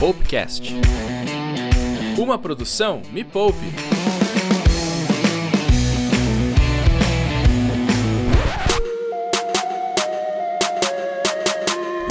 Poupecast. Uma produção Me Poupe.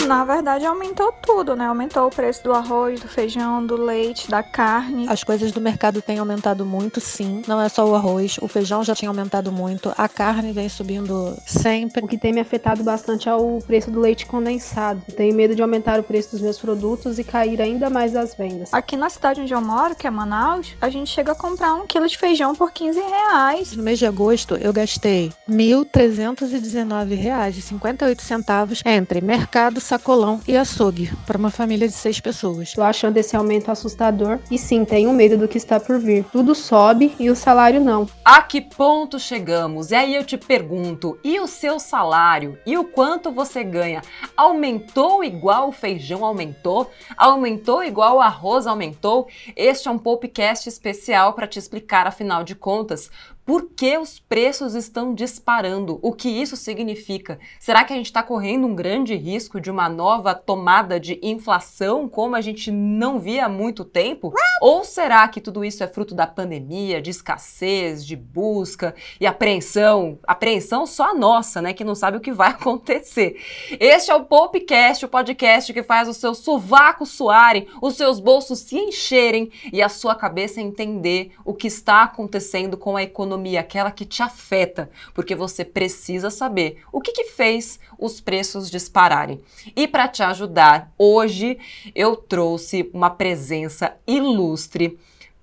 Na verdade aumentou tudo, né? Aumentou o preço do arroz, do feijão, do leite, da carne. As coisas do mercado têm aumentado muito, sim. Não é só o arroz, o feijão já tinha aumentado muito, a carne vem subindo sempre. O que tem me afetado bastante é o preço do leite condensado. Eu tenho medo de aumentar o preço dos meus produtos e cair ainda mais as vendas. Aqui na cidade onde eu moro, que é Manaus, a gente chega a comprar um quilo de feijão por 15 reais. No mês de agosto, eu gastei R$ 1.319,58 entre mercado, sacolão e açougue para uma família de seis pessoas. Tô achando esse aumento assustador e sim, tenho medo do que está por vir. Tudo sobe e o salário não. A que ponto chegamos? E aí eu te pergunto, e o seu salário? E o quanto você ganha? Aumentou igual o feijão aumentou? Aumentou igual o arroz aumentou? Este é um podcast especial para te explicar, afinal de contas, por que os preços estão disparando? O que isso significa? Será que a gente está correndo um grande risco de uma nova tomada de inflação, como a gente não via há muito tempo? Ou será que tudo isso é fruto da pandemia, de escassez, de busca e apreensão? Apreensão só a nossa, né? Que não sabe o que vai acontecer. Este é o Popcast, o podcast que faz os seus sovacos suarem, os seus bolsos se encherem e a sua cabeça entender o que está acontecendo com a economia economia, aquela que te afeta, porque você precisa saber o que, que fez os preços dispararem. E para te ajudar, hoje eu trouxe uma presença ilustre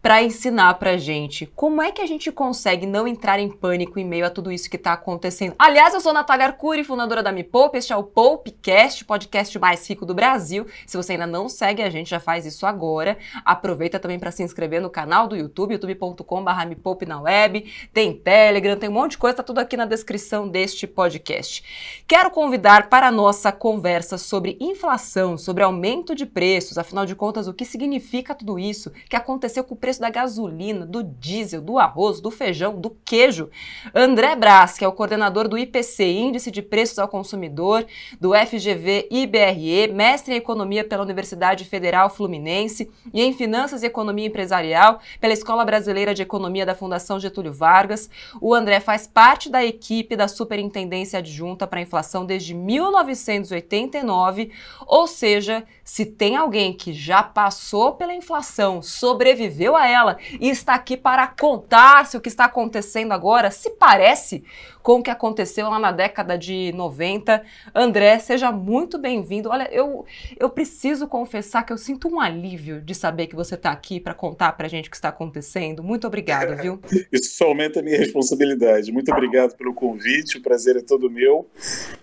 para ensinar para gente como é que a gente consegue não entrar em pânico em meio a tudo isso que está acontecendo. Aliás, eu sou Natália Arcuri, fundadora da Me Poupe, este é o Poupecast, podcast mais rico do Brasil. Se você ainda não segue a gente, já faz isso agora. Aproveita também para se inscrever no canal do YouTube, youtube.com.br Me Poupe na web, tem Telegram, tem um monte de coisa, tá tudo aqui na descrição deste podcast. Quero convidar para a nossa conversa sobre inflação, sobre aumento de preços, afinal de contas, o que significa tudo isso que aconteceu com o preço preço da gasolina, do diesel, do arroz, do feijão, do queijo. André Brás, que é o coordenador do IPC, Índice de Preços ao Consumidor, do FGV IBRE, mestre em Economia pela Universidade Federal Fluminense e em Finanças e Economia Empresarial pela Escola Brasileira de Economia da Fundação Getúlio Vargas. O André faz parte da equipe da Superintendência Adjunta para a Inflação desde 1989, ou seja, se tem alguém que já passou pela inflação, sobreviveu a ela e está aqui para contar se o que está acontecendo agora se parece com o que aconteceu lá na década de 90. André, seja muito bem-vindo. Olha, eu, eu preciso confessar que eu sinto um alívio de saber que você está aqui para contar para a gente o que está acontecendo. Muito obrigado, viu? Isso só aumenta a minha responsabilidade. Muito obrigado pelo convite, o prazer é todo meu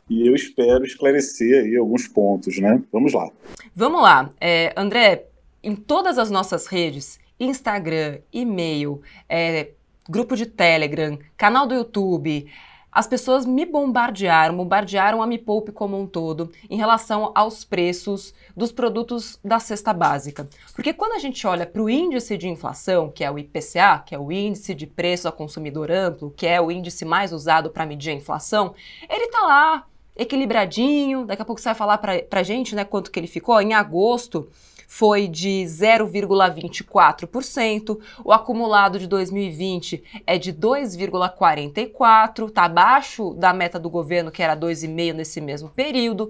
e eu espero esclarecer aí alguns pontos, né? Vamos lá. Vamos lá. É, André, em todas as nossas redes, Instagram, e-mail, é, grupo de Telegram, canal do YouTube. As pessoas me bombardearam, bombardearam a Me Poupe como um todo em relação aos preços dos produtos da cesta básica. Porque quando a gente olha para o índice de inflação, que é o IPCA, que é o índice de preço ao consumidor amplo, que é o índice mais usado para medir a inflação, ele está lá equilibradinho. Daqui a pouco você vai falar para a gente né, quanto que ele ficou. Em agosto, foi de 0,24%, o acumulado de 2020 é de 2,44%, está abaixo da meta do governo, que era 2,5% nesse mesmo período.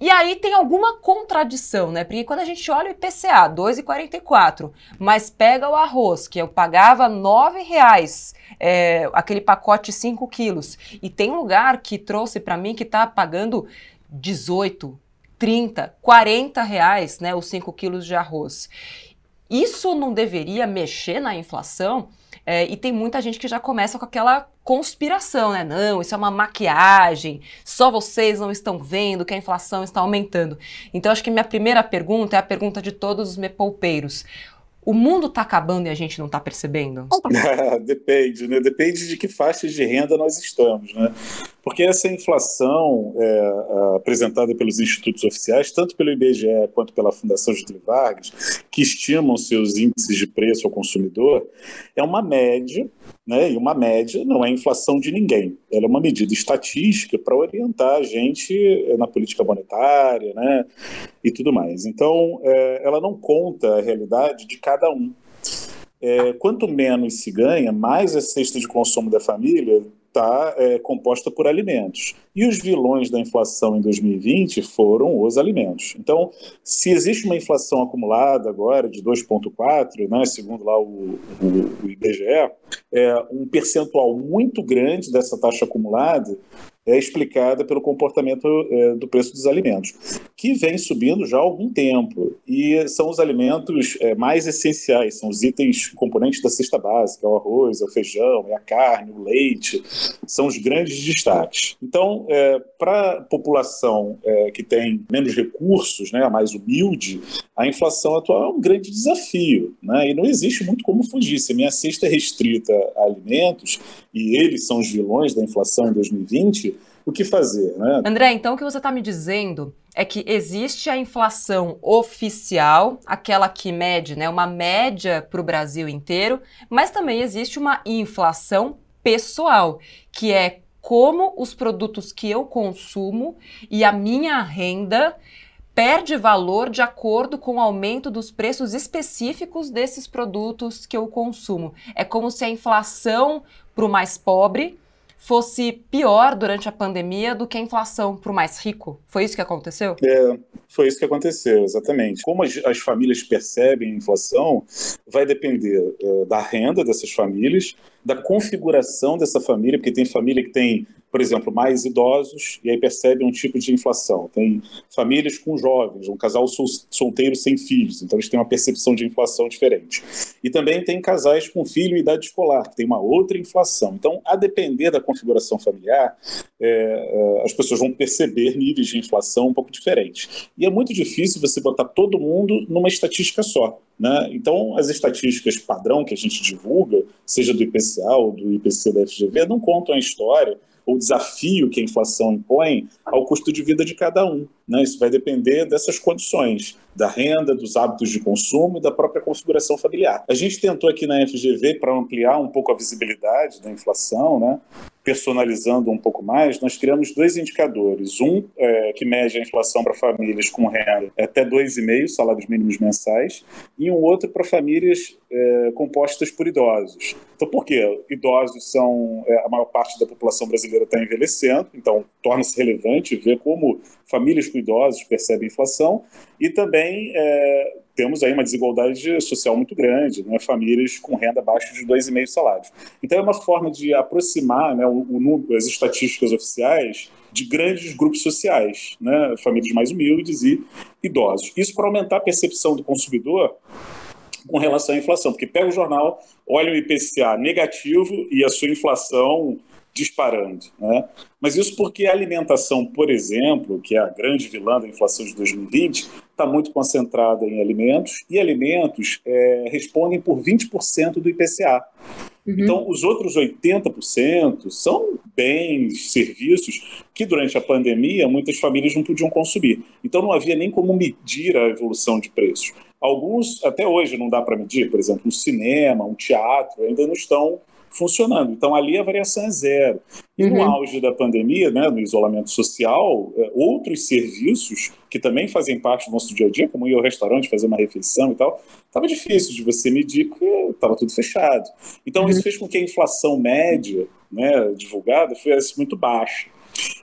E aí tem alguma contradição, né? Porque quando a gente olha o IPCA, 2,44, mas pega o arroz, que eu pagava R$ reais, é, aquele pacote 5 quilos, e tem lugar que trouxe para mim que está pagando 18, 30, 40 reais, né, os 5 quilos de arroz. Isso não deveria mexer na inflação? É, e tem muita gente que já começa com aquela conspiração, né? Não, isso é uma maquiagem, só vocês não estão vendo que a inflação está aumentando. Então, acho que minha primeira pergunta é a pergunta de todos os mepoupeiros. O mundo está acabando e a gente não está percebendo? Depende, né? Depende de que faixas de renda nós estamos, né? Porque essa inflação é, apresentada pelos institutos oficiais, tanto pelo IBGE quanto pela Fundação Getúlio Vargas, que estimam seus índices de preço ao consumidor, é uma média né? E uma média não é inflação de ninguém. Ela é uma medida estatística para orientar a gente eh, na política monetária, né? E tudo mais. Então, é, ela não conta a realidade de cada um. É, quanto menos se ganha, mais a cesta de consumo da família está é, composta por alimentos. E os vilões da inflação em 2020 foram os alimentos. Então, se existe uma inflação acumulada agora de 2,4, né, segundo lá o, o, o IBGE, é, um percentual muito grande dessa taxa acumulada é explicada pelo comportamento é, do preço dos alimentos, que vem subindo já há algum tempo. E são os alimentos é, mais essenciais, são os itens componentes da cesta básica, o arroz, o feijão, a carne, o leite, são os grandes destaques. Então, é, para a população é, que tem menos recursos, né, mais humilde, a inflação atual é um grande desafio, né, e não existe muito como fugir. Se a minha cesta é restrita a alimentos, e eles são os vilões da inflação em 2020, o que fazer, né? André, então o que você está me dizendo é que existe a inflação oficial, aquela que mede, né, uma média para o Brasil inteiro, mas também existe uma inflação pessoal, que é como os produtos que eu consumo e a minha renda perde valor de acordo com o aumento dos preços específicos desses produtos que eu consumo. É como se a inflação para o mais pobre fosse pior durante a pandemia do que a inflação para o mais rico. Foi isso que aconteceu? É, foi isso que aconteceu, exatamente. Como as, as famílias percebem a inflação, vai depender é, da renda dessas famílias, da configuração dessa família, porque tem família que tem por exemplo, mais idosos, e aí percebe um tipo de inflação. Tem famílias com jovens, um casal solteiro sem filhos, então eles têm uma percepção de inflação diferente. E também tem casais com filho e idade escolar, que tem uma outra inflação. Então, a depender da configuração familiar, é, é, as pessoas vão perceber níveis de inflação um pouco diferentes. E é muito difícil você botar todo mundo numa estatística só. Né? Então, as estatísticas padrão que a gente divulga, seja do IPCA ou do IPC da FGV, não contam a história o desafio que a inflação impõe ao custo de vida de cada um. Né? Isso vai depender dessas condições, da renda, dos hábitos de consumo e da própria configuração familiar. A gente tentou aqui na FGV, para ampliar um pouco a visibilidade da inflação, né? personalizando um pouco mais, nós criamos dois indicadores. Um é, que mede a inflação para famílias com renda até 2,5 salários mínimos mensais, e um outro para famílias é, compostas por idosos. Então, por quê? Idosos são é, a maior parte da população brasileira está envelhecendo, então torna-se relevante ver como famílias com idosos percebem inflação e também é, temos aí uma desigualdade social muito grande, né? famílias com renda abaixo de 2,5 salários. Então é uma forma de aproximar né, o, o, as estatísticas oficiais de grandes grupos sociais, né? famílias mais humildes e idosos. Isso para aumentar a percepção do consumidor com relação à inflação, porque pega o jornal, olha o IPCA negativo e a sua inflação disparando. Né? Mas isso porque a alimentação, por exemplo, que é a grande vilã da inflação de 2020, está muito concentrada em alimentos, e alimentos é, respondem por 20% do IPCA. Uhum. Então, os outros 80% são bens, serviços que durante a pandemia muitas famílias não podiam consumir. Então, não havia nem como medir a evolução de preços. Alguns, até hoje, não dá para medir, por exemplo, um cinema, um teatro, ainda não estão funcionando. Então, ali a variação é zero. E uhum. no auge da pandemia, né, no isolamento social, é, outros serviços que também fazem parte do nosso dia a dia, como ir ao restaurante fazer uma refeição e tal, estava difícil de você medir porque estava tudo fechado. Então, uhum. isso fez com que a inflação média né, divulgada fosse muito baixa.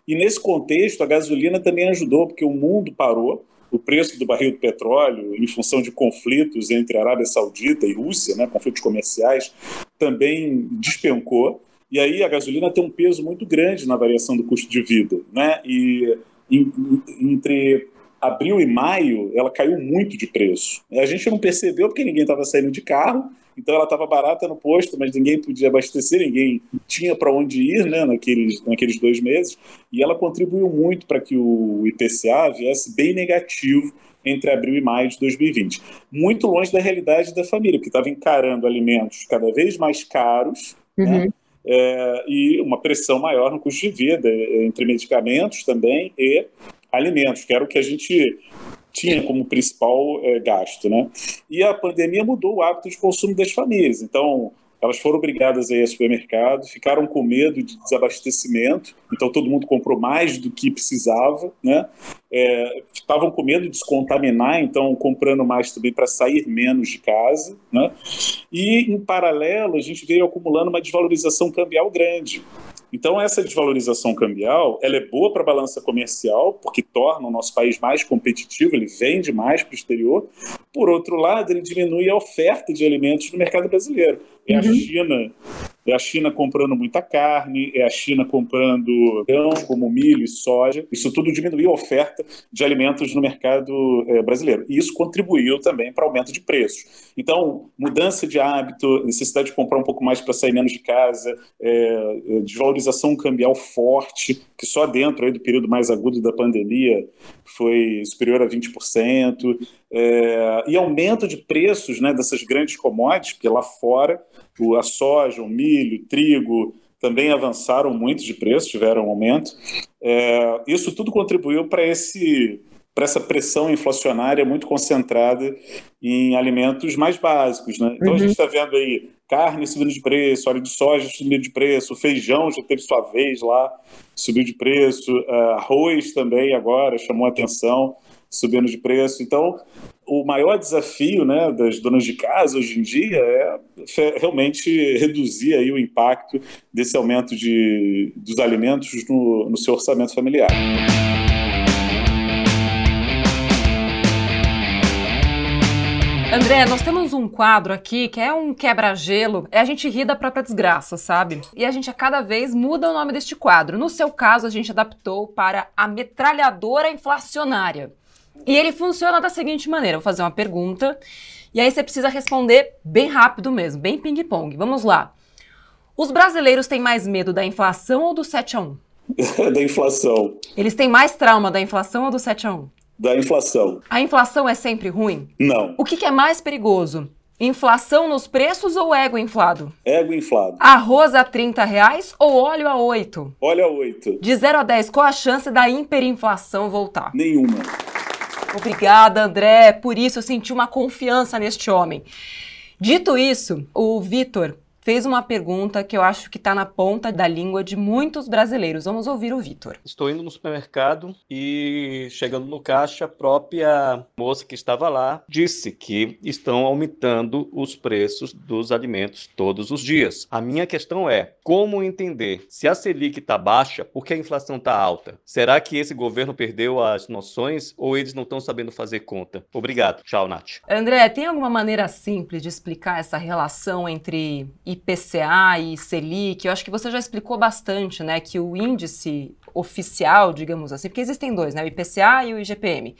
E nesse contexto, a gasolina também ajudou, porque o mundo parou, o preço do barril do petróleo, em função de conflitos entre Arábia Saudita e Rússia, né, conflitos comerciais, também despencou. E aí a gasolina tem um peso muito grande na variação do custo de vida. Né? E em, entre abril e maio, ela caiu muito de preço. A gente não percebeu porque ninguém estava saindo de carro, então ela estava barata no posto, mas ninguém podia abastecer, ninguém tinha para onde ir né, naqueles, naqueles dois meses. E ela contribuiu muito para que o IPCA viesse bem negativo entre abril e maio de 2020. Muito longe da realidade da família, porque estava encarando alimentos cada vez mais caros, né, uhum. né? É, e uma pressão maior no custo de vida, entre medicamentos também e alimentos, que era o que a gente tinha como principal é, gasto, né? E a pandemia mudou o hábito de consumo das famílias. Então, elas foram obrigadas a ir ao supermercado, ficaram com medo de desabastecimento, então todo mundo comprou mais do que precisava, né? É, estavam com medo de se contaminar, então comprando mais também para sair menos de casa, né? E em paralelo a gente veio acumulando uma desvalorização cambial grande. Então, essa desvalorização cambial ela é boa para a balança comercial, porque torna o nosso país mais competitivo, ele vende mais para o exterior. Por outro lado, ele diminui a oferta de alimentos no mercado brasileiro. É a uhum. China é a China comprando muita carne, é a China comprando grãos como milho e soja. Isso tudo diminuiu a oferta de alimentos no mercado é, brasileiro. E isso contribuiu também para o aumento de preços. Então, mudança de hábito, necessidade de comprar um pouco mais para sair menos de casa, é, é, desvalorização cambial forte, que só dentro aí, do período mais agudo da pandemia foi superior a 20%, é, e aumento de preços né, dessas grandes commodities, porque lá fora a soja, o milho, o trigo também avançaram muito de preço, tiveram um aumento. É, isso tudo contribuiu para esse para essa pressão inflacionária muito concentrada em alimentos mais básicos. Né? Então uhum. a gente está vendo aí carne subindo de preço, óleo de soja subindo de preço, feijão já teve sua vez lá, subiu de preço, uh, arroz também agora chamou atenção, subindo de preço. Então, o maior desafio né, das donas de casa hoje em dia é realmente reduzir aí o impacto desse aumento de, dos alimentos no, no seu orçamento familiar. André, nós temos um quadro aqui que é um quebra-gelo, é a gente rir da própria desgraça, sabe? E a gente a cada vez muda o nome deste quadro. No seu caso, a gente adaptou para a metralhadora inflacionária. E ele funciona da seguinte maneira: vou fazer uma pergunta e aí você precisa responder bem rápido mesmo, bem ping-pong. Vamos lá. Os brasileiros têm mais medo da inflação ou do 7 a 1? da inflação. Eles têm mais trauma da inflação ou do 7 a 1? Da inflação. A inflação é sempre ruim? Não. O que, que é mais perigoso? Inflação nos preços ou ego inflado? Ego inflado. Arroz a 30 reais ou óleo a 8? Óleo a 8. De 0 a 10, qual a chance da hiperinflação voltar? Nenhuma. Obrigada, André. Por isso eu senti uma confiança neste homem. Dito isso, o Vitor fez uma pergunta que eu acho que está na ponta da língua de muitos brasileiros. Vamos ouvir o Vitor. Estou indo no supermercado e chegando no caixa, a própria moça que estava lá disse que estão aumentando os preços dos alimentos todos os dias. A minha questão é como entender se a Selic está baixa, por que a inflação está alta? Será que esse governo perdeu as noções ou eles não estão sabendo fazer conta? Obrigado. Tchau, Nath. André, tem alguma maneira simples de explicar essa relação entre IPCA e Selic, eu acho que você já explicou bastante, né, que o índice oficial, digamos assim, porque existem dois, né, o IPCA e o IGPM,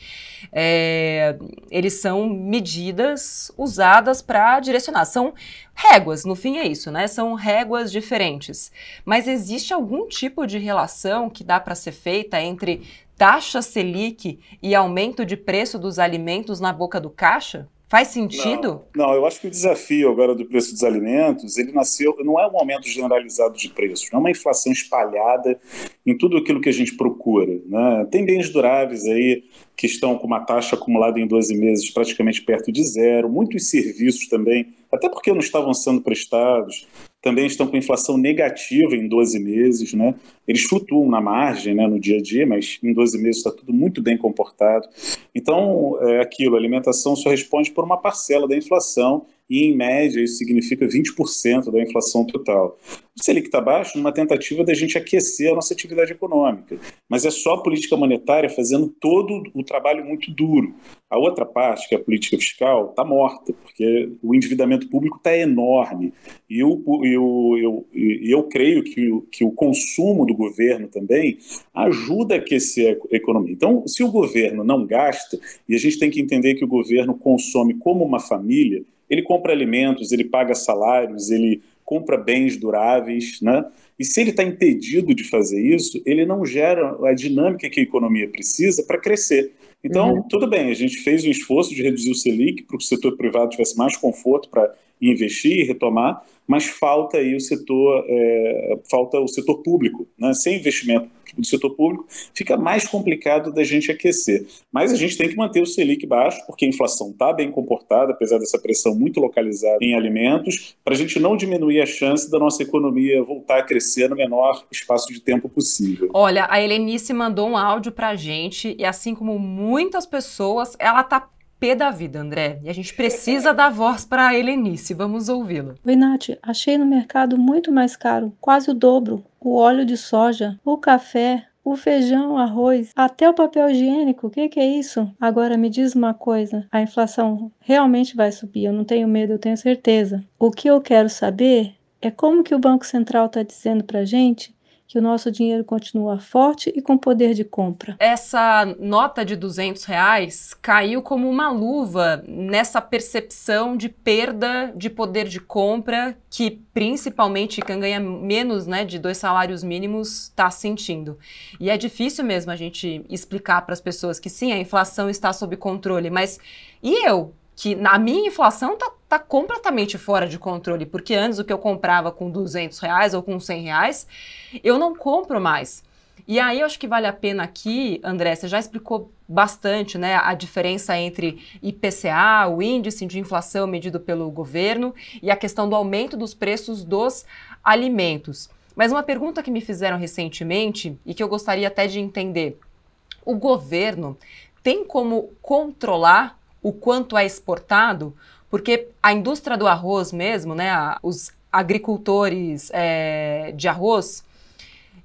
é, eles são medidas usadas para direcionar, são réguas, no fim é isso, né, são réguas diferentes, mas existe algum tipo de relação que dá para ser feita entre taxa Selic e aumento de preço dos alimentos na boca do caixa? Faz sentido? Não, não, eu acho que o desafio agora do preço dos alimentos, ele nasceu, não é um aumento generalizado de preços, não é uma inflação espalhada em tudo aquilo que a gente procura. Né? Tem bens duráveis aí que estão com uma taxa acumulada em 12 meses praticamente perto de zero, muitos serviços também, até porque não estavam sendo prestados, também estão com inflação negativa em 12 meses, né? Eles flutuam na margem, né, no dia a dia, mas em 12 meses está tudo muito bem comportado. Então, é aquilo, a alimentação só responde por uma parcela da inflação e, em média, isso significa 20% da inflação total. O Selic está baixo numa tentativa da gente aquecer a nossa atividade econômica, mas é só a política monetária fazendo todo o trabalho muito duro. A outra parte, que é a política fiscal, está morta, porque o endividamento público está enorme. E eu, eu, eu, eu creio que, que o consumo do governo também ajuda a aquecer a economia. Então, se o governo não gasta, e a gente tem que entender que o governo consome como uma família, ele compra alimentos, ele paga salários, ele compra bens duráveis, né? E se ele está impedido de fazer isso, ele não gera a dinâmica que a economia precisa para crescer. Então, uhum. tudo bem, a gente fez um esforço de reduzir o Selic para que o setor privado tivesse mais conforto para investir e retomar, mas falta aí o setor, é, falta o setor público. Né? Sem investimento do setor público, fica mais complicado da gente aquecer. Mas a gente tem que manter o Selic baixo, porque a inflação está bem comportada, apesar dessa pressão muito localizada em alimentos, para a gente não diminuir a chance da nossa economia voltar a crescer no menor espaço de tempo possível. Olha, a Helenice mandou um áudio para a gente, e assim como muitas pessoas, ela está pé da vida, André. E a gente precisa dar voz para a Helenice. Vamos ouvi-la. Nath. Achei no mercado muito mais caro, quase o dobro. O óleo de soja, o café, o feijão, arroz, até o papel higiênico. O que, que, é isso? Agora me diz uma coisa: a inflação realmente vai subir. Eu não tenho medo, eu tenho certeza. O que eu quero saber é como que o Banco Central está dizendo para gente que o nosso dinheiro continua forte e com poder de compra. Essa nota de 200 reais caiu como uma luva nessa percepção de perda de poder de compra que principalmente quem ganha menos né, de dois salários mínimos está sentindo. E é difícil mesmo a gente explicar para as pessoas que sim, a inflação está sob controle, mas e eu? que na minha inflação está tá completamente fora de controle, porque antes o que eu comprava com 200 reais ou com 100 reais, eu não compro mais. E aí eu acho que vale a pena aqui, André, você já explicou bastante né, a diferença entre IPCA, o índice de inflação medido pelo governo, e a questão do aumento dos preços dos alimentos. Mas uma pergunta que me fizeram recentemente e que eu gostaria até de entender: o governo tem como controlar o quanto é exportado, porque a indústria do arroz mesmo, né, os agricultores é, de arroz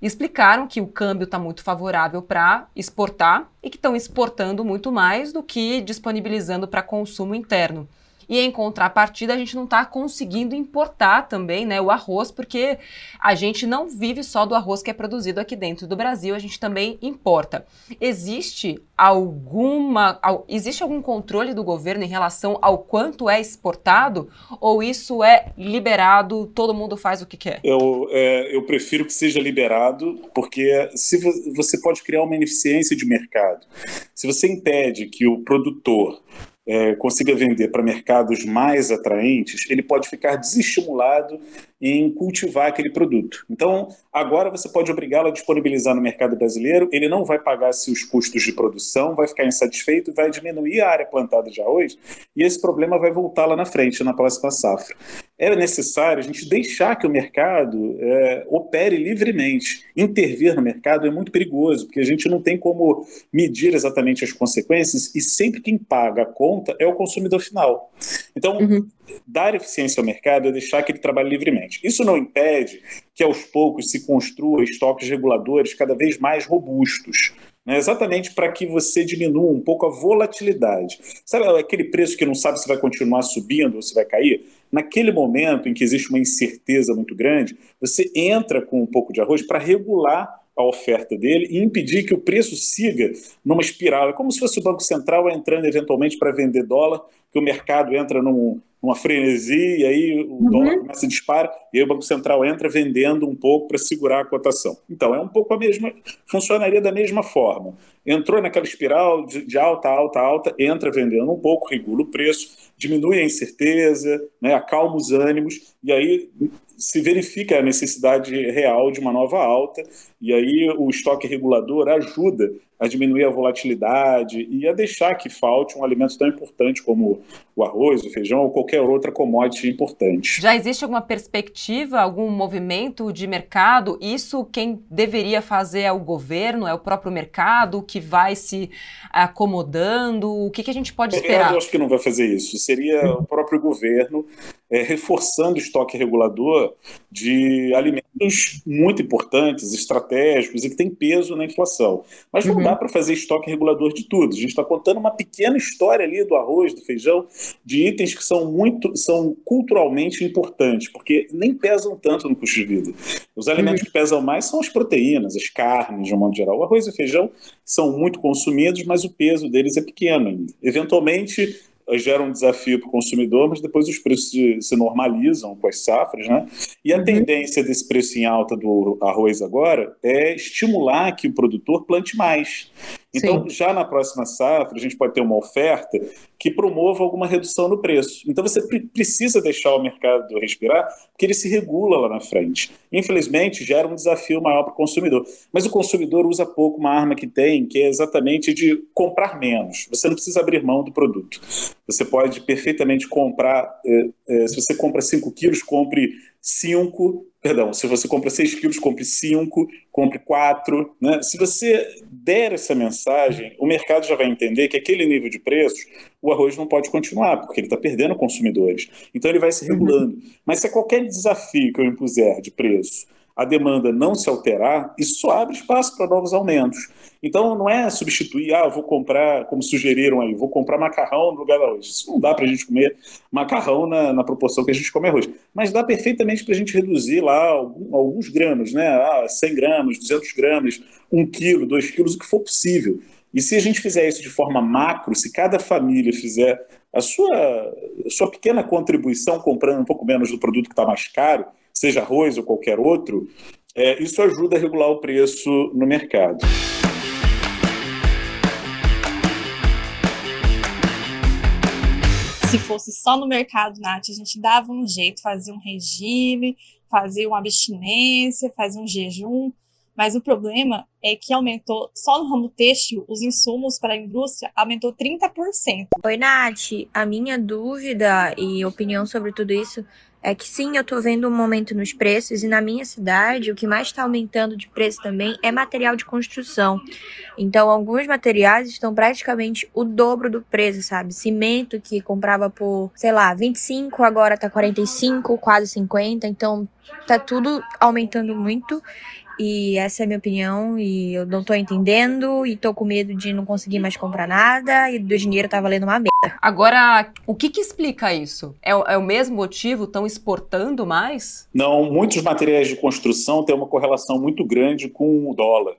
explicaram que o câmbio está muito favorável para exportar e que estão exportando muito mais do que disponibilizando para consumo interno. E em contrapartida, a gente não está conseguindo importar também né, o arroz, porque a gente não vive só do arroz que é produzido aqui dentro do Brasil, a gente também importa. Existe alguma. Existe algum controle do governo em relação ao quanto é exportado? Ou isso é liberado, todo mundo faz o que quer? Eu, é, eu prefiro que seja liberado, porque se você pode criar uma ineficiência de mercado. Se você impede que o produtor é, consiga vender para mercados mais atraentes, ele pode ficar desestimulado em cultivar aquele produto. Então, agora você pode obrigá-lo a disponibilizar no mercado brasileiro, ele não vai pagar seus custos de produção, vai ficar insatisfeito vai diminuir a área plantada de arroz, e esse problema vai voltar lá na frente, na próxima safra. É necessário a gente deixar que o mercado é, opere livremente. Intervir no mercado é muito perigoso, porque a gente não tem como medir exatamente as consequências, e sempre quem paga a conta é o consumidor final. Então, uhum. dar eficiência ao mercado é deixar que ele trabalhe livremente. Isso não impede que aos poucos se construa estoques reguladores cada vez mais robustos. Né, exatamente para que você diminua um pouco a volatilidade. Sabe aquele preço que não sabe se vai continuar subindo ou se vai cair? Naquele momento em que existe uma incerteza muito grande, você entra com um pouco de arroz para regular a oferta dele e impedir que o preço siga numa espiral. É como se fosse o Banco Central entrando eventualmente para vender dólar, que o mercado entra num, numa frenesi e aí o uhum. dólar começa a disparar e aí o Banco Central entra vendendo um pouco para segurar a cotação. Então é um pouco a mesma, funcionaria da mesma forma. Entrou naquela espiral de, de alta, alta, alta, entra vendendo um pouco, regula o preço, diminui a incerteza, né, acalma os ânimos e aí se verifica a necessidade real de uma nova alta, e aí o estoque regulador ajuda a diminuir a volatilidade e a deixar que falte um alimento tão importante como o arroz, o feijão ou qualquer outra commodity importante. Já existe alguma perspectiva, algum movimento de mercado? Isso quem deveria fazer é o governo, é o próprio mercado que vai se acomodando? O que, que a gente pode esperar? Eu acho que não vai fazer isso. Seria o próprio governo é, reforçando o estoque regulador de alimentos muito importantes, estratégicos e que têm peso na inflação. Mas não uhum. dá para fazer estoque regulador de tudo. A gente está contando uma pequena história ali do arroz, do feijão, de itens que são muito, são culturalmente importantes, porque nem pesam tanto no custo de vida. Os alimentos uhum. que pesam mais são as proteínas, as carnes, de um modo geral. O arroz e o feijão são muito consumidos, mas o peso deles é pequeno ainda. Eventualmente, gera um desafio para o consumidor, mas depois os preços se normalizam com as safras, né? E a uhum. tendência desse preço em alta do arroz agora é estimular que o produtor plante mais. Então, Sim. já na próxima safra, a gente pode ter uma oferta que promova alguma redução no preço. Então, você precisa deixar o mercado respirar, porque ele se regula lá na frente. Infelizmente, gera um desafio maior para o consumidor. Mas o consumidor usa pouco uma arma que tem, que é exatamente de comprar menos. Você não precisa abrir mão do produto. Você pode perfeitamente comprar, é, é, se você compra 5 quilos, compre 5 Perdão, se você compra 6 quilos, compre 5, compre 4. Né? Se você der essa mensagem, o mercado já vai entender que aquele nível de preços, o arroz não pode continuar, porque ele está perdendo consumidores. Então ele vai se regulando. Uhum. Mas se qualquer desafio que eu impuser de preço, a demanda não se alterar, isso abre espaço para novos aumentos. Então não é substituir, ah, vou comprar, como sugeriram aí, vou comprar macarrão no lugar do arroz. Isso não dá para a gente comer macarrão na, na, proporção que a gente come arroz. Mas dá perfeitamente para a gente reduzir lá algum, alguns gramas, né? Ah, 100 gramas, 200 gramas, 1 quilo, 2 quilos, o que for possível. E se a gente fizer isso de forma macro, se cada família fizer a sua, a sua pequena contribuição comprando um pouco menos do produto que está mais caro, seja arroz ou qualquer outro, é, isso ajuda a regular o preço no mercado. se fosse só no mercado, Nath, a gente dava um jeito, fazia um regime, fazia uma abstinência, fazia um jejum. Mas o problema é que aumentou, só no ramo têxtil, os insumos para a indústria aumentou 30%. Oi, Nath. A minha dúvida e opinião sobre tudo isso é que sim, eu tô vendo um aumento nos preços e na minha cidade o que mais está aumentando de preço também é material de construção. Então, alguns materiais estão praticamente o dobro do preço, sabe? Cimento que comprava por, sei lá, 25, agora tá 45, quase 50. Então, tá tudo aumentando muito. E essa é a minha opinião, e eu não tô entendendo, e tô com medo de não conseguir mais comprar nada, e do dinheiro tá valendo uma merda. Agora, o que que explica isso? É, é o mesmo motivo? Estão exportando mais? Não, muitos materiais de construção têm uma correlação muito grande com o dólar.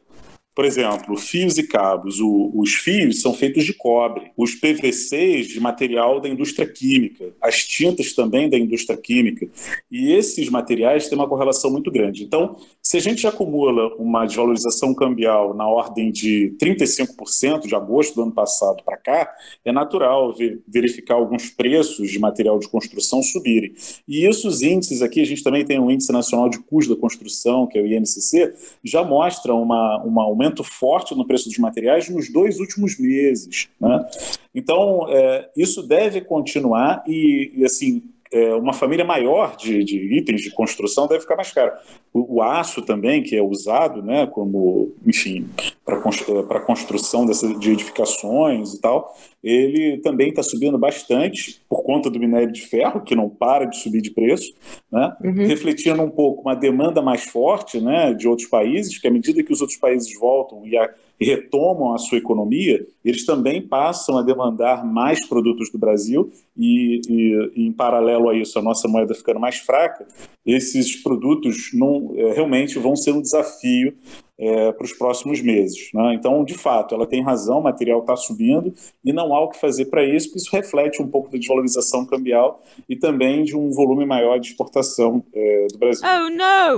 Por exemplo, fios e cabos. O, os fios são feitos de cobre, os PVCs de material da indústria química, as tintas também da indústria química. E esses materiais têm uma correlação muito grande. Então, se a gente acumula uma desvalorização cambial na ordem de 35% de agosto do ano passado para cá, é natural ver, verificar alguns preços de material de construção subirem. E isso, os índices aqui, a gente também tem o Índice Nacional de Custo da Construção, que é o INCC, já mostra uma, uma aumento forte no preço dos materiais nos dois últimos meses. Né? Então, é, isso deve continuar e, e assim, é, uma família maior de, de, itens de construção deve ficar mais cara. O, o, aço também, que é usado né, como, enfim, para é, construção dessa, de edificações e tal, ele também está subindo bastante por conta do minério de ferro, que não para de subir de preço, né? Uhum. refletindo um pouco uma demanda mais forte né, de outros países, que à medida que os outros países voltam e, a, e retomam a sua economia, eles também passam a demandar mais produtos do Brasil e, e, e, em paralelo a isso, a nossa moeda ficando mais fraca, esses produtos não, é, realmente vão ser um desafio é, para os próximos meses. Né? Então, de fato, ela tem razão, o material está subindo e não há o que fazer para isso, porque isso reflete um pouco da desvalorização cambial e também de um volume maior de exportação é, do Brasil. Oh, não!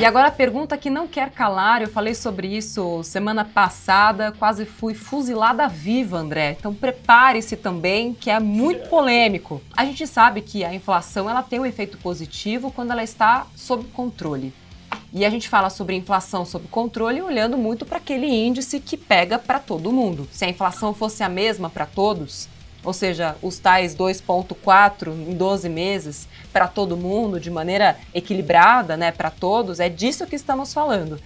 E agora a pergunta que não quer calar, eu falei sobre isso semana passada, quase fui fuzilada viva, André. Então prepare-se também, que é muito polêmico. A gente sabe que a inflação ela tem um efeito positivo quando ela está sob controle. E a gente fala sobre inflação sob controle olhando muito para aquele índice que pega para todo mundo. Se a inflação fosse a mesma para todos, ou seja, os tais 2,4 em 12 meses para todo mundo, de maneira equilibrada, né, para todos, é disso que estamos falando.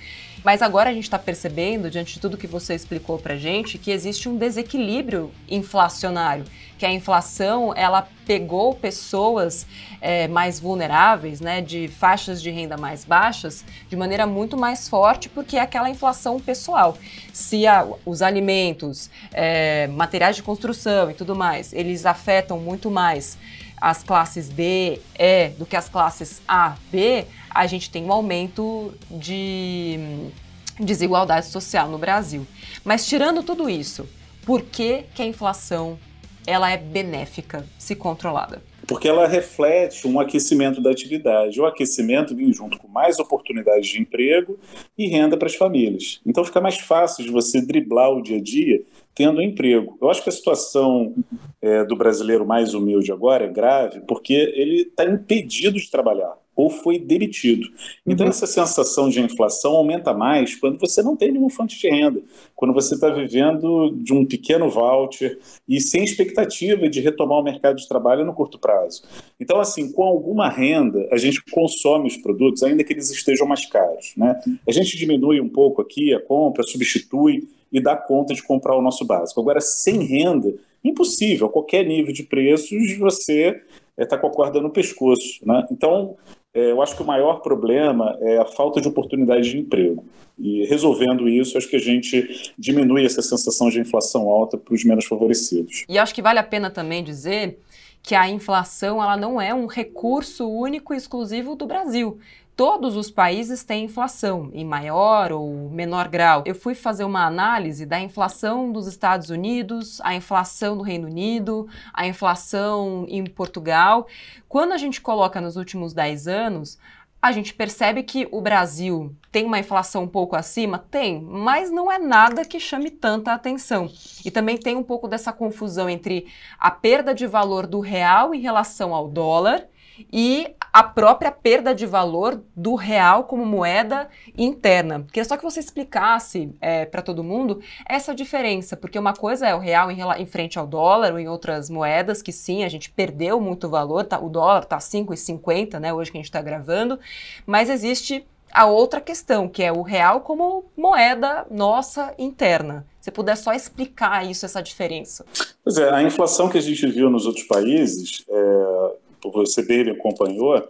Mas agora a gente está percebendo, diante de tudo que você explicou para gente, que existe um desequilíbrio inflacionário, que a inflação ela pegou pessoas é, mais vulneráveis, né, de faixas de renda mais baixas, de maneira muito mais forte, porque é aquela inflação pessoal. Se a, os alimentos, é, materiais de construção e tudo mais, eles afetam muito mais as classes D, E do que as classes A, B, a gente tem um aumento de desigualdade social no Brasil. Mas tirando tudo isso, por que, que a inflação ela é benéfica se controlada? Porque ela reflete um aquecimento da atividade. O aquecimento vem junto com mais oportunidades de emprego e renda para as famílias. Então fica mais fácil de você driblar o dia a dia tendo emprego. Eu acho que a situação é, do brasileiro mais humilde agora é grave porque ele está impedido de trabalhar ou foi demitido. Então, uhum. essa sensação de inflação aumenta mais quando você não tem nenhuma fonte de renda, quando você está vivendo de um pequeno voucher e sem expectativa de retomar o mercado de trabalho no curto prazo. Então, assim, com alguma renda, a gente consome os produtos, ainda que eles estejam mais caros. Né? A gente diminui um pouco aqui a compra, substitui e dá conta de comprar o nosso básico. Agora, sem renda, impossível, qualquer nível de preços, você está com a corda no pescoço. Né? Então, é, eu acho que o maior problema é a falta de oportunidade de emprego. E resolvendo isso, acho que a gente diminui essa sensação de inflação alta para os menos favorecidos. E acho que vale a pena também dizer que a inflação ela não é um recurso único e exclusivo do Brasil todos os países têm inflação, em maior ou menor grau. Eu fui fazer uma análise da inflação dos Estados Unidos, a inflação do Reino Unido, a inflação em Portugal. Quando a gente coloca nos últimos 10 anos, a gente percebe que o Brasil tem uma inflação um pouco acima? Tem, mas não é nada que chame tanta atenção. E também tem um pouco dessa confusão entre a perda de valor do real em relação ao dólar e a própria perda de valor do real como moeda interna. Queria só que você explicasse é, para todo mundo essa diferença, porque uma coisa é o real em, em, frente ao dólar ou em outras moedas, que sim, a gente perdeu muito valor, tá, o dólar está 5,50, né, hoje que a gente está gravando, mas existe a outra questão, que é o real como moeda nossa interna. Se puder só explicar isso, essa diferença. Pois é, a inflação que a gente viu nos outros países, é, você bem acompanhou,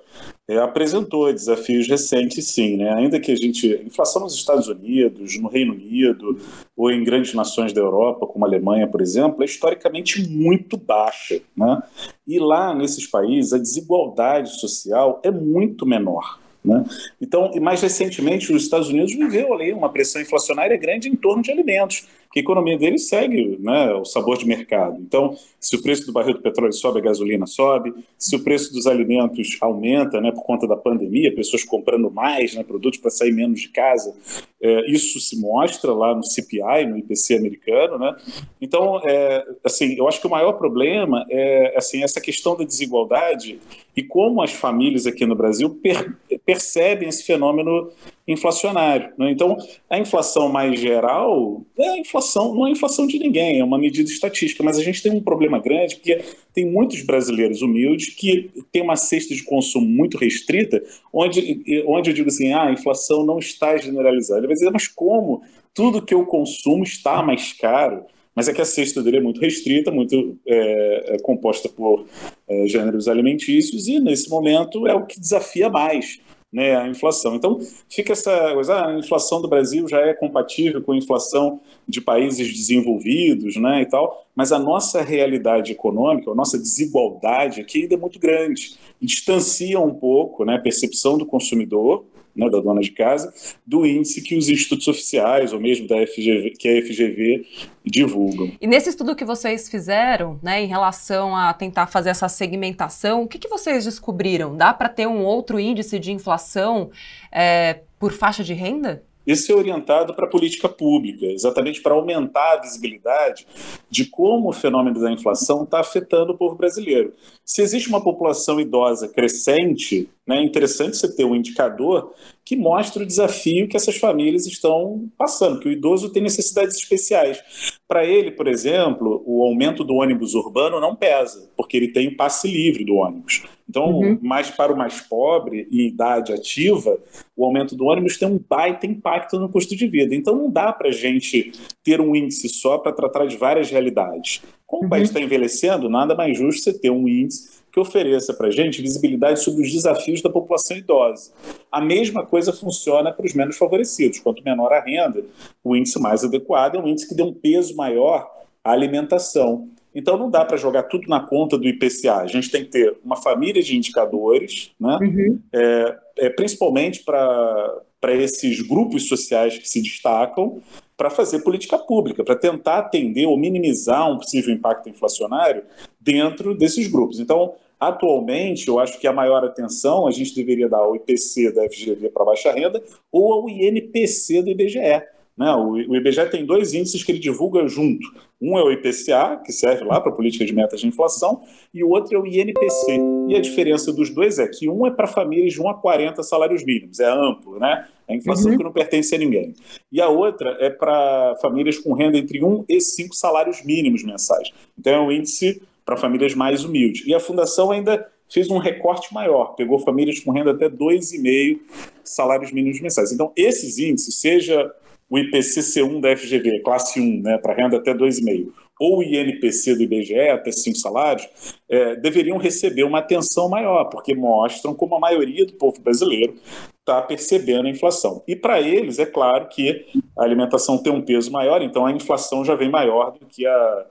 é, apresentou desafios recentes, sim. Né? Ainda que a gente. Inflação nos Estados Unidos, no Reino Unido, ou em grandes nações da Europa, como a Alemanha, por exemplo, é historicamente muito baixa. Né? E lá, nesses países, a desigualdade social é muito menor. Né? Então, e mais recentemente, os Estados Unidos viveu ali uma pressão inflacionária grande em torno de alimentos que a economia deles segue né, o sabor de mercado. Então, se o preço do barril do petróleo sobe, a gasolina sobe. Se o preço dos alimentos aumenta né, por conta da pandemia, pessoas comprando mais né, produtos para sair menos de casa, é, isso se mostra lá no CPI, no IPC americano. Né? Então, é, assim, eu acho que o maior problema é assim, essa questão da desigualdade e como as famílias aqui no Brasil per percebem esse fenômeno inflacionário. Né? Então, a inflação mais geral é a inflação, não é inflação de ninguém, é uma medida estatística, mas a gente tem um problema grande porque tem muitos brasileiros humildes que têm uma cesta de consumo muito restrita, onde, onde eu digo assim, ah, a inflação não está generalizada. Ele vai dizer, mas como? Tudo que eu consumo está mais caro mas é que a cesta dele é muito restrita, muito é, é composta por é, gêneros alimentícios, e nesse momento é o que desafia mais né, a inflação. Então, fica essa coisa, ah, a inflação do Brasil já é compatível com a inflação de países desenvolvidos, né, e tal, mas a nossa realidade econômica, a nossa desigualdade aqui ainda é muito grande, distancia um pouco né, a percepção do consumidor né, da dona de casa, do índice que os institutos oficiais, ou mesmo da FGV, que a FGV divulgam. E nesse estudo que vocês fizeram, né, em relação a tentar fazer essa segmentação, o que, que vocês descobriram? Dá para ter um outro índice de inflação é, por faixa de renda? Isso é orientado para a política pública, exatamente para aumentar a visibilidade de como o fenômeno da inflação está afetando o povo brasileiro. Se existe uma população idosa crescente, é interessante você ter um indicador que mostra o desafio que essas famílias estão passando, que o idoso tem necessidades especiais. Para ele, por exemplo, o aumento do ônibus urbano não pesa, porque ele tem o passe livre do ônibus. Então, uhum. mais para o mais pobre e idade ativa, o aumento do ônibus tem um baita impacto no custo de vida. Então, não dá para a gente ter um índice só para tratar de várias realidades. Como uhum. o país está envelhecendo, nada mais justo você ter um índice que ofereça para a gente visibilidade sobre os desafios da população idosa. A mesma coisa funciona para os menos favorecidos. Quanto menor a renda, o índice mais adequado é um índice que dê um peso maior à alimentação. Então não dá para jogar tudo na conta do IPCA. A gente tem que ter uma família de indicadores, né? Uhum. É, é, principalmente para esses grupos sociais que se destacam, para fazer política pública, para tentar atender ou minimizar um possível impacto inflacionário dentro desses grupos. Então, Atualmente, eu acho que a maior atenção a gente deveria dar ao IPC da FGV para baixa renda ou ao INPC do IBGE. Né? O, IBGE tem dois índices que ele divulga junto. Um é o IPCA, que serve lá para a política de metas de inflação, e o outro é o INPC. E a diferença dos dois é que um é para famílias de 1 a 40 salários mínimos, é amplo, né? É a inflação uhum. que não pertence a ninguém. E a outra é para famílias com renda entre 1 e 5 salários mínimos mensais. Então é um índice para famílias mais humildes. E a fundação ainda fez um recorte maior, pegou famílias com renda até 2,5 salários mínimos mensais. Então, esses índices, seja o IPC-C1 da FGV, classe 1, né, para renda até 2,5, ou o INPC do IBGE, até 5 salários, é, deveriam receber uma atenção maior, porque mostram como a maioria do povo brasileiro está percebendo a inflação. E para eles, é claro que a alimentação tem um peso maior, então a inflação já vem maior do que a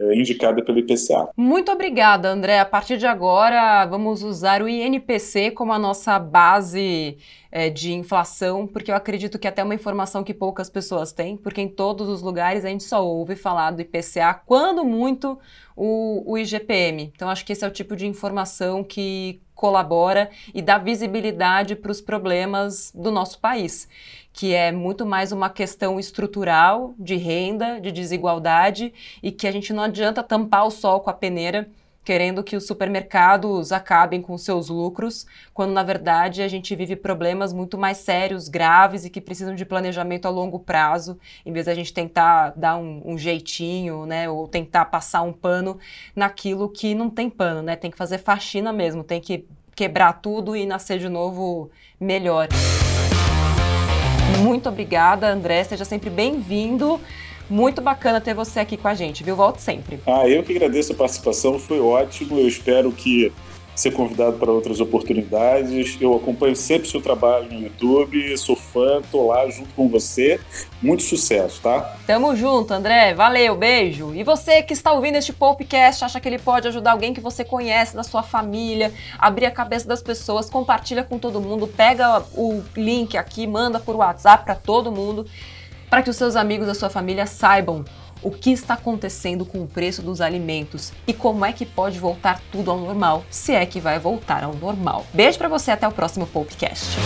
indicada pelo IPCA. Muito obrigada, André. A partir de agora, vamos usar o INPC como a nossa base é, de inflação, porque eu acredito que é até uma informação que poucas pessoas têm, porque em todos os lugares a gente só ouve falar do IPCA, quando muito o, o IGPM. Então, acho que esse é o tipo de informação que colabora e dá visibilidade para os problemas do nosso país que é muito mais uma questão estrutural de renda, de desigualdade e que a gente não adianta tampar o sol com a peneira querendo que os supermercados acabem com seus lucros, quando na verdade a gente vive problemas muito mais sérios, graves e que precisam de planejamento a longo prazo, em vez da gente tentar dar um, um jeitinho, né, ou tentar passar um pano naquilo que não tem pano, né, tem que fazer faxina mesmo, tem que quebrar tudo e nascer de novo melhor. Muito obrigada, André. Seja sempre bem-vindo. Muito bacana ter você aqui com a gente, viu? Volte sempre. Ah, eu que agradeço a participação, foi ótimo. Eu espero que ser convidado para outras oportunidades. Eu acompanho sempre o seu trabalho no YouTube, sou fã, tô lá junto com você. Muito sucesso, tá? Tamo junto, André. Valeu, beijo. E você que está ouvindo este podcast, acha que ele pode ajudar alguém que você conhece, da sua família, abrir a cabeça das pessoas, compartilha com todo mundo, pega o link aqui, manda por WhatsApp para todo mundo, para que os seus amigos da sua família saibam o que está acontecendo com o preço dos alimentos e como é que pode voltar tudo ao normal, se é que vai voltar ao normal. Beijo para você, até o próximo podcast.